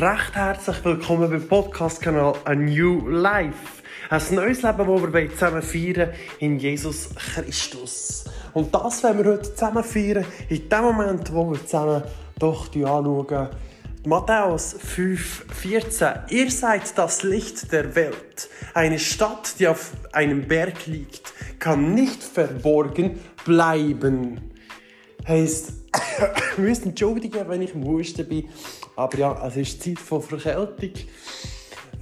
recht herzlich willkommen beim Podcast-Kanal A New Life. Ein neues Leben, das wir zusammen feiern in Jesus Christus. Und das werden wir heute zusammen feiern, in dem Moment, wo wir zusammen doch anschauen. Matthäus 5,14 Ihr seid das Licht der Welt. Eine Stadt, die auf einem Berg liegt, kann nicht verborgen bleiben. Heißt, wir müssen entschuldigen, wenn ich im Husten bin. Aber ja, es ist Zeit von Verkältung.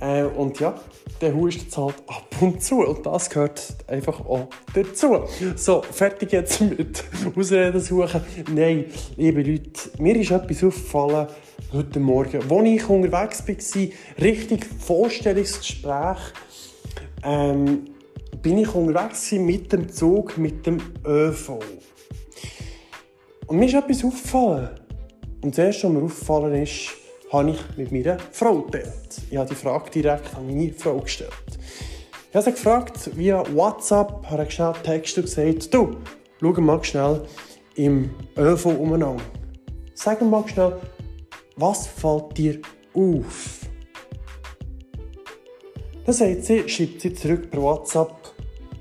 Äh, und ja, der hustet halt ab und zu. Und das gehört einfach auch dazu. So, fertig jetzt mit Ausreden suchen. Nein, liebe Leute, mir ist etwas aufgefallen heute Morgen, als ich unterwegs war, richtig Vorstellungsgespräch, ähm, bin ich unterwegs mit dem Zug, mit dem ÖV. Und mir ist etwas aufgefallen. Und das erste, was mir aufgefallen ist, habe ich mit meiner Frau geteilt. Ich habe die Frage direkt an meine Frau gestellt. Ich habe sie gefragt, via WhatsApp, habe schnell Text und gesagt, du, schau mal schnell im ÖV umeinander. Sag mal schnell, was fällt dir auf? Dann sagt sie, schreibt sie zurück per WhatsApp,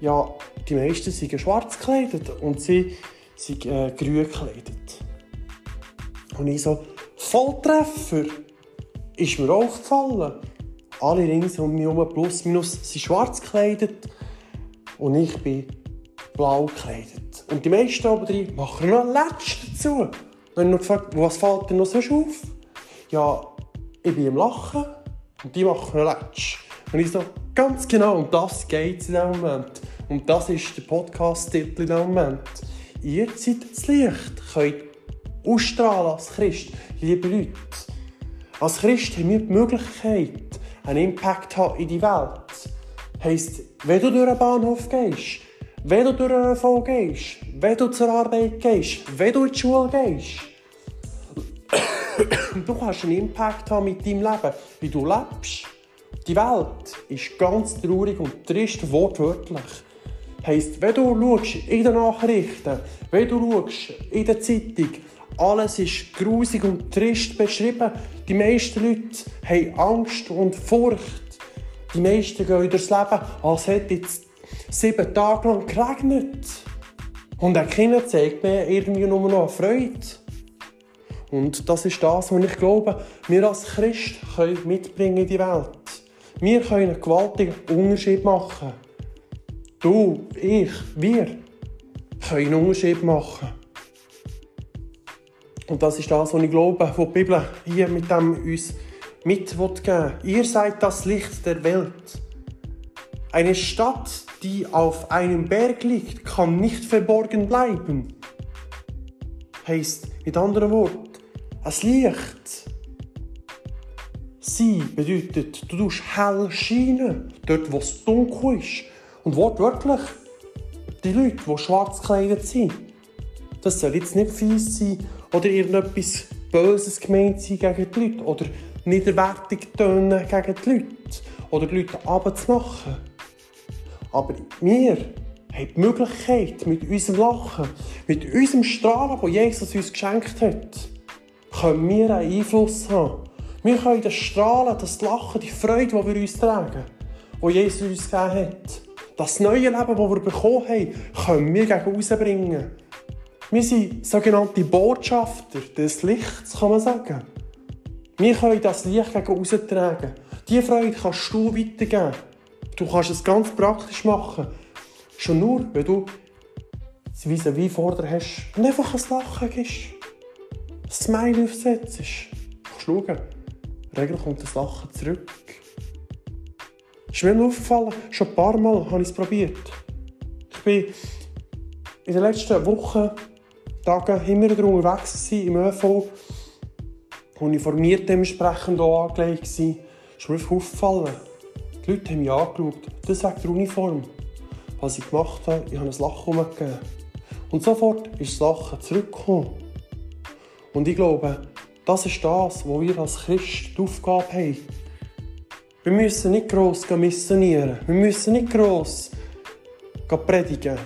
ja, die meisten sind schwarz gekleidet und sie sind äh, grün gekleidet. Und ich so, Volltreffer! Ist mir auch gefallen. Alle rings um mich herum, plus minus, sind schwarz gekleidet und ich bin blau gekleidet. Und die meisten aber drin machen noch ein Letsch dazu. Dann noch gefragt, was fällt dir noch so auf? Ja, ich bin im Lachen und die machen noch Letsch. Und ich so, ganz genau, um das geht es in diesem Moment. Und das ist der Podcast-Titel in diesem Moment. Ihr seid das Licht, könnt ausstrahlen als Christ. Liebe Leute, als Christ haben wir die Möglichkeit, einen Impact haben in die Welt. Heisst, wenn du durch einen Bahnhof gehst, wenn du durch einen ÖV gehst, wenn du zur Arbeit gehst, wenn du in die Schule gehst, du kannst einen Impact haben mit deinem Leben, wie du lebst. Die Welt ist ganz traurig und trist, wortwörtlich. Heisst, wenn du schaust in den Nachrichten, wenn du schaust in der Zeitung, alles ist grusig und trist beschrieben. Die meisten Leute haben Angst und Furcht. Die meisten gehen durchs Leben, als hätte es sieben Tage lang geregnet. Und ein Kind zeigt mir irgendwie nur noch Freude. Und das ist das, was ich glaube, wir als Christ können mitbringen in die Welt. Wir können einen gewaltigen Unterschied machen. Du, ich, wir können einen Unterschied machen. Und das ist das, was ich glaube, was die Bibel hier mit dem uns mitgeben Ihr seid das Licht der Welt. Eine Stadt, die auf einem Berg liegt, kann nicht verborgen bleiben. Heißt mit anderen Worten, ein Licht. Sie bedeutet, du tust hell scheinen, dort wo es dunkel ist. Und wortwörtlich, die Leute, die schwarz gekleidet sind, das soll jetzt nicht fies sein oder irgendetwas Böses gemeint sein gegen die Leute oder niederwertig tönen gegen die Leute oder die Leute abzumachen. Aber wir haben die Möglichkeit, mit unserem Lachen, mit unserem Strahlen, das Jesus uns geschenkt hat, können wir einen Einfluss haben. Wir können das Strahlen, das Lachen, die Freude, die wir uns tragen, die Jesus uns gegeben hat, das neue Leben, das wir bekommen haben, können wir gegen rausbringen. Wir sind sogenannte Botschafter des Lichts, kann man sagen. Wir können das Licht gegen raustragen. Diese Freude kannst du weitergeben. Du kannst es ganz praktisch machen. Schon nur, wenn du das vis vor dir hast und einfach ein Lachen gibst. Ein Smile aufsetzt. Kannst schauen. Regel kommt das Lachen zurück. Ist mir aufgefallen, schon ein paar Mal habe ich es probiert. Ich bin in den letzten Wochen Tagen immer wieder unterwegs im ÖV. Uniformiert dementsprechend auch angelegt war. Ist mir aufgefallen. Die Leute haben mich angeschaut. Das sagt die Uniform. Was ich gemacht habe, ich habe ein Lachen umgegeben. Und sofort ist das Lachen zurückgekommen. Und ich glaube, das ist das, wo wir als Christ die Aufgabe haben. Wir müssen nicht gross missionieren. Wir müssen nicht gross predigen.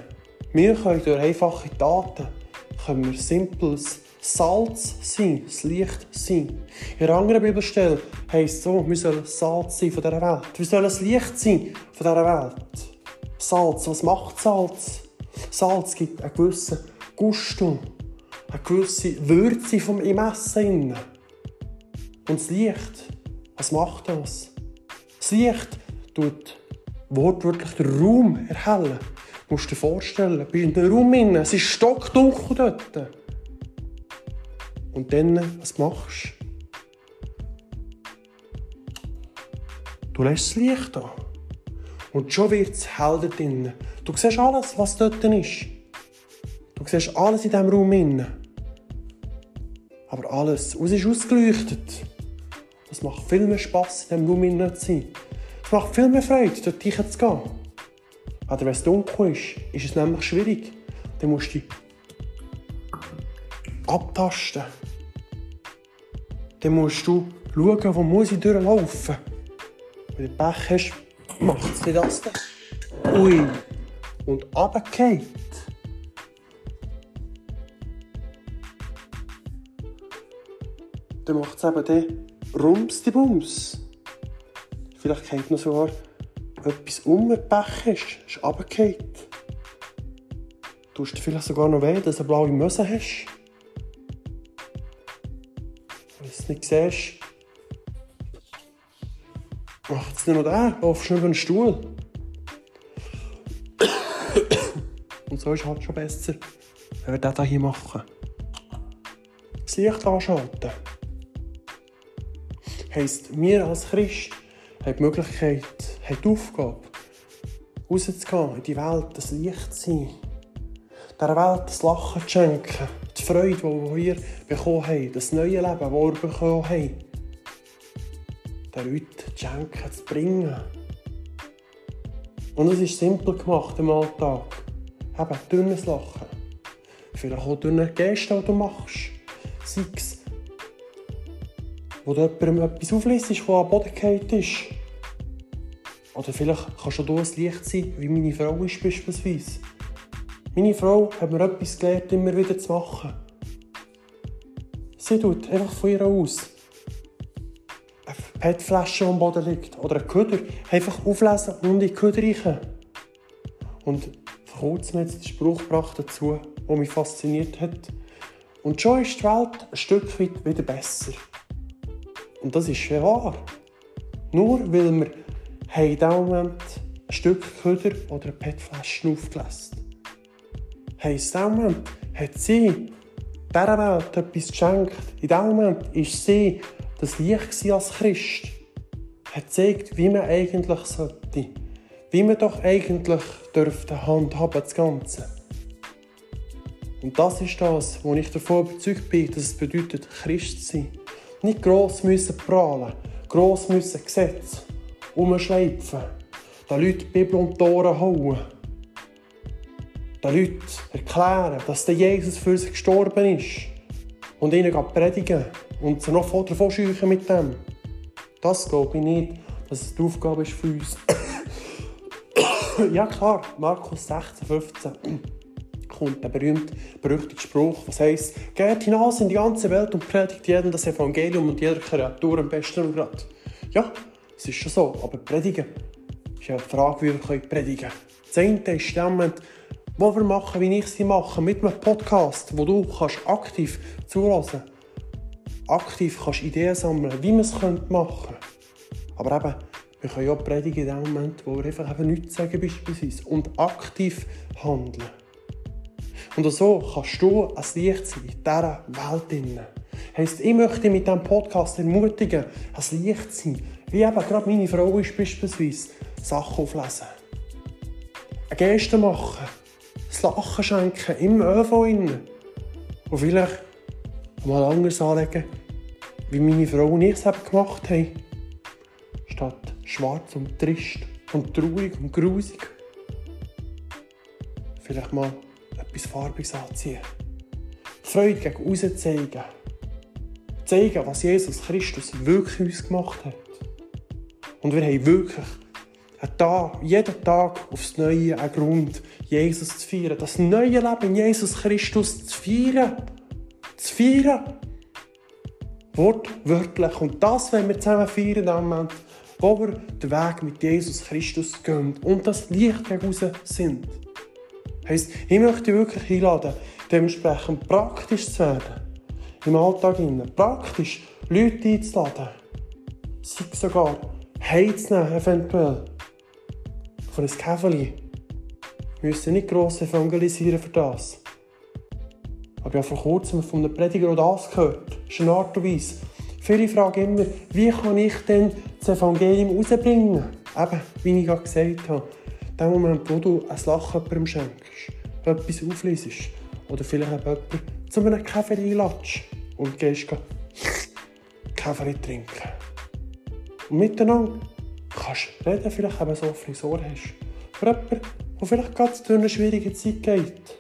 Wir können durch einfache Taten können wir simples Salz sein, das Licht sein. In einer anderen Bibelstelle heisst es so, wir sollen Salz sein von dieser Welt. Wir sollen das Licht sein von dieser Welt. Salz, was macht Salz? Salz gibt einen gewissen Gusto, eine gewisse Würze vom im Essen. Und das Licht, was macht das? Das Licht tut wortwörtlich den Raum erhellen. Du musst dir vorstellen, du bist in einem Raum drin, es ist stockdunkel dort. Und dann, was machst du? Du lässt das Licht an. Und schon wird es hell dort drin. Du siehst alles, was dort ist. Du siehst alles in diesem Raum drin. Aber alles, es ist ausgeleuchtet. Es macht viel mehr Spass, in diesem Raum drin zu sein. Es macht viel mehr Freude, dort zu gehen. Aber wenn es dunkel ist, ist es nämlich schwierig. Dann musst du abtasten. Dann musst du schauen, wo muss ich durchlaufen. Wenn du Pech hast, macht es das dann. Ui. Und runtergeht. Dann macht es eben den Rums die Bums. Vielleicht kennt noch sogar etwas um, Pech ist. Ist runtergefallen. Tust dir vielleicht sogar noch weh, dass du eine blaue Möse hast. Wenn du es nicht siehst, macht es nicht noch der. Laufst du über einen Stuhl. Und so ist es halt schon besser, wenn wir das hier machen. Das Licht anschalten. Heisst, wir als Christ haben die Möglichkeit, haben die Aufgabe, rauszugehen in die Welt, das Licht zu sein. Dieser Welt das Lachen zu schenken, die Freude, die wir bekommen haben, das neue Leben, das wir bekommen haben. Den Leuten zu schenken, zu bringen. Und es ist simpel gemacht im Alltag. Eben dünnes Lachen. Vielleicht auch dünne Geste, die du machst. Sei es, wo du jemandem etwas aufliest, das am Boden gefallen ist. Oder vielleicht kannst du ein Licht sein, wie meine Frau ist beispielsweise. Meine Frau hat mir etwas gelernt, immer wieder zu machen. Sie tut einfach von ihr aus eine PET-Flasche, die am Boden liegt, oder einen Köder, einfach auflesen und in die Köder rein. Und vor kurzem hat sie den Spruch gebracht dazu, der mich fasziniert hat. Und schon ist die Welt ein Stück weit wieder besser. Und das ist wahr. Nur weil wir in diesem Moment ein Stück Köder oder eine PET-Flasche aufgelesen haben. In diesem Moment hat sie dieser Welt etwas geschenkt. In diesem Moment war sie das Licht als Christ. Hat gezeigt, wie man eigentlich sollte. Wie man doch eigentlich dürfte handhaben, das Ganze. Und das ist das, wo ich davon überzeugt bin, dass es bedeutet, Christ zu sein. Nicht gross müssen prahlen, gross müssen Gesetze umschleifen, den Leuten die Bibel um die Ohren hauen, den Leuten erklären, dass der Jesus für sie gestorben ist und ihnen predigen und sie noch davon scheuchen mit dem. Das glaube ich nicht, dass es die Aufgabe ist für uns. ja klar, Markus 16, 15 kommt der berühmte, berüchtigte Spruch, was heisst, geht hinaus in die ganze Welt und predigt jedem das Evangelium und jeder Kreatur am besten Grad. Ja, es ist schon so, aber predigen ist ja die Frage, wie wir predigen können. Das eine ist Moment, wo wir machen, wie ich sie mache, mit einem Podcast, wo du kannst aktiv zuhören aktiv kannst Ideen sammeln, wie man es machen könnte. Aber eben, wir können ja predigen in dem Moment, wo wir einfach eben nichts sagen beispielsweise und aktiv handeln. Und so kannst du ein Licht sein in dieser Welt. Heisst, ich möchte mit diesem Podcast ermutigen, ein Licht zu sein. Wie eben gerade meine Frau ist beispielsweise Sachen auflesen. Eine Geste machen. Das Lachen schenken im ÖV. Und vielleicht mal anders anlegen, wie meine Frau und ich es gemacht haben. Statt schwarz und trist und traurig und grusig. Vielleicht mal etwas Farbiges anziehen. Freude gegen außen zeigen. Zeigen, was Jesus Christus wirklich uns gemacht hat. Und wir haben wirklich einen Tag, jeden Tag aufs Neue einen Grund, Jesus zu feiern. Das neue Leben in Jesus Christus zu feiern. zu feiern. Wortwörtlich. Und das wollen wir zusammen feiern dem Moment, wo wir den Weg mit Jesus Christus gehen und das Licht gegen sind. Heisst, ich möchte wirklich einladen, dementsprechend praktisch zu werden. Im Alltag innen. Praktisch Leute einzuladen. Sei sogar heimzunehmen, eventuell. Von einem Käferli. Wir müssen nicht gross evangelisieren für das. Aber ich habe vor kurzem von einem Prediger auch das gehört. Das ist eine Art und Weise. Viele fragen immer, wie kann ich denn das Evangelium rausbringen? Eben, wie ich gerade gesagt habe. In dem Moment, wo du ein Lachen jemandem schenkst, etwas aufliest oder vielleicht auch jemanden zu einem Kaffee einlatschst und gehst Kaffee trinken. Und miteinander kannst du reden, vielleicht eben so offene Ohren hast. Für jemanden, der vielleicht gerade durch eine schwierige Zeit geht.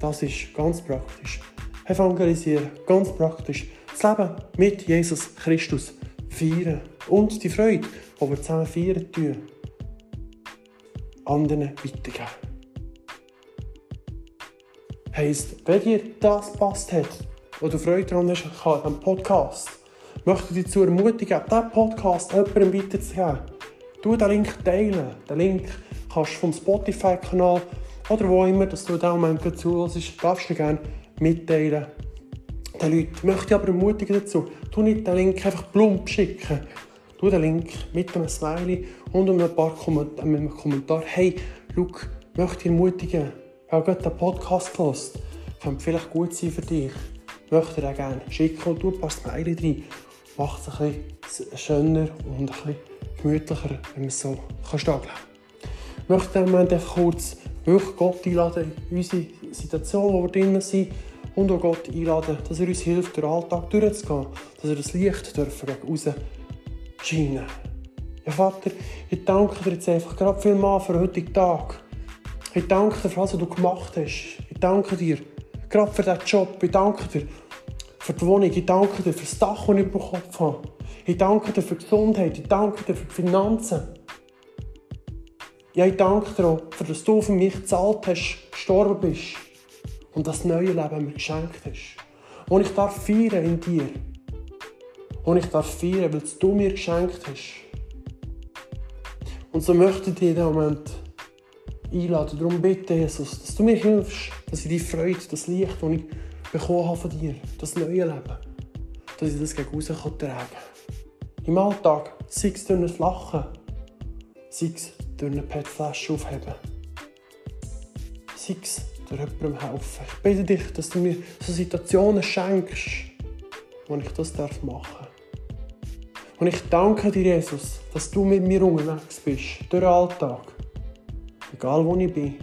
Das ist ganz praktisch. Evangelisieren, ganz praktisch. Das Leben mit Jesus Christus feiern. Und die Freude, die wir zusammen feiern tun, anderen weitergeben. Heisst, wenn dir das passt hat, du Freude daran hast, am Podcast, möchte ich dich dazu ermutigen, diesen Podcast jemandem weiterzugeben. Du den Link teilen. Den Link kannst du vom Spotify-Kanal oder wo immer, dass du in diesem Moment zuhörst, darfst du gerne mitteilen. Den Leuten möchte ich aber ermutigen dazu, du nicht den Link einfach plump schicken. Du den Link mit einem Smiley und ein paar Komment mit einem Kommentar. Hey, schau, möchte ich ermutigen, habe gerade den Podcast gehört. Könnte vielleicht gut sein für dich. Möchte dir gerne schicken und du ein paar Smiley rein. Macht es bisschen schöner und bisschen gemütlicher, wenn man es so kann Ich möchte im Moment kurz wirklich Gott einladen in unsere Situation, wo wir drinnen sind. Und auch Gott einladen, dass er uns hilft, den Alltag durchzugehen. Dass wir das Licht dürfen gegen raus scheinen. Ja, Vater, ich danke dir jetzt einfach gerade vielmal für den heutigen Tag. Ich danke dir für alles, was du gemacht hast. Ich danke dir gerade für diesen Job. Ich danke dir für die Wohnung. Ich danke dir für das Dach, das ich über dem Kopf habe. Ich danke dir für die Gesundheit. Ich danke dir für die Finanzen. Ja, ich danke dir auch, für dass du für mich gezahlt hast, gestorben bist und das neue Leben mir geschenkt hast. Und ich darf feiern in dir. Und ich darf feiern, weil du mir geschenkt hast. Und so möchte ich dir in diesem Moment einladen. Darum bitte, Jesus, dass du mir hilfst, dass ich die Freude, das Licht, das ich bekommen habe von dir, das neue Leben, dass ich das gegen raus tragen kann. Im Alltag, sei es durch ein Lachen, sei es durch eine PET-Flasche aufheben, sei es durch jemandem helfen. Ich bitte dich, dass du mir so Situationen schenkst, wo ich das machen darf. Und ich danke dir, Jesus, dass du mit mir unterwegs bist, durch den Alltag egal wo ich bin.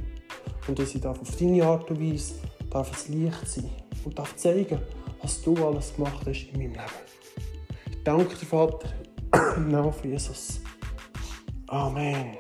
Und dass ich darf auf deine Art und Weise darf es Licht sein und darf zeigen, was du alles gemacht hast in meinem Leben. Danke dir, Vater, im Namen von Jesus. Amen.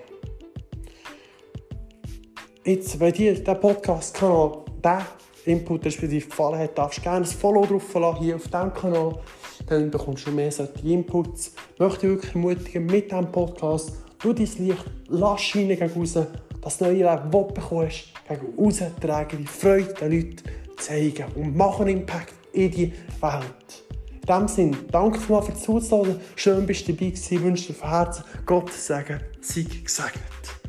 Jetzt, wenn dir der Podcast-Kanal, der Input respektive gefallen hat, darfst du gerne ein Follow drauf verlassen, hier auf diesem Kanal. Dann bekommst du mehr solche Inputs. Ich möchte wirklich ermutigen, mit diesem Podcast, du dein Licht, lass scheinen gegen raus das neue Leben, das du bekommst, gegen austragen, die Freude den Leuten zeigen und machen Impact in die Welt. In diesem Sinne, danke mal für das Zuhören. Schön, bist du dabei gewesen. Ich wünsche dir von Herzen Gott sagen, sei gesegnet.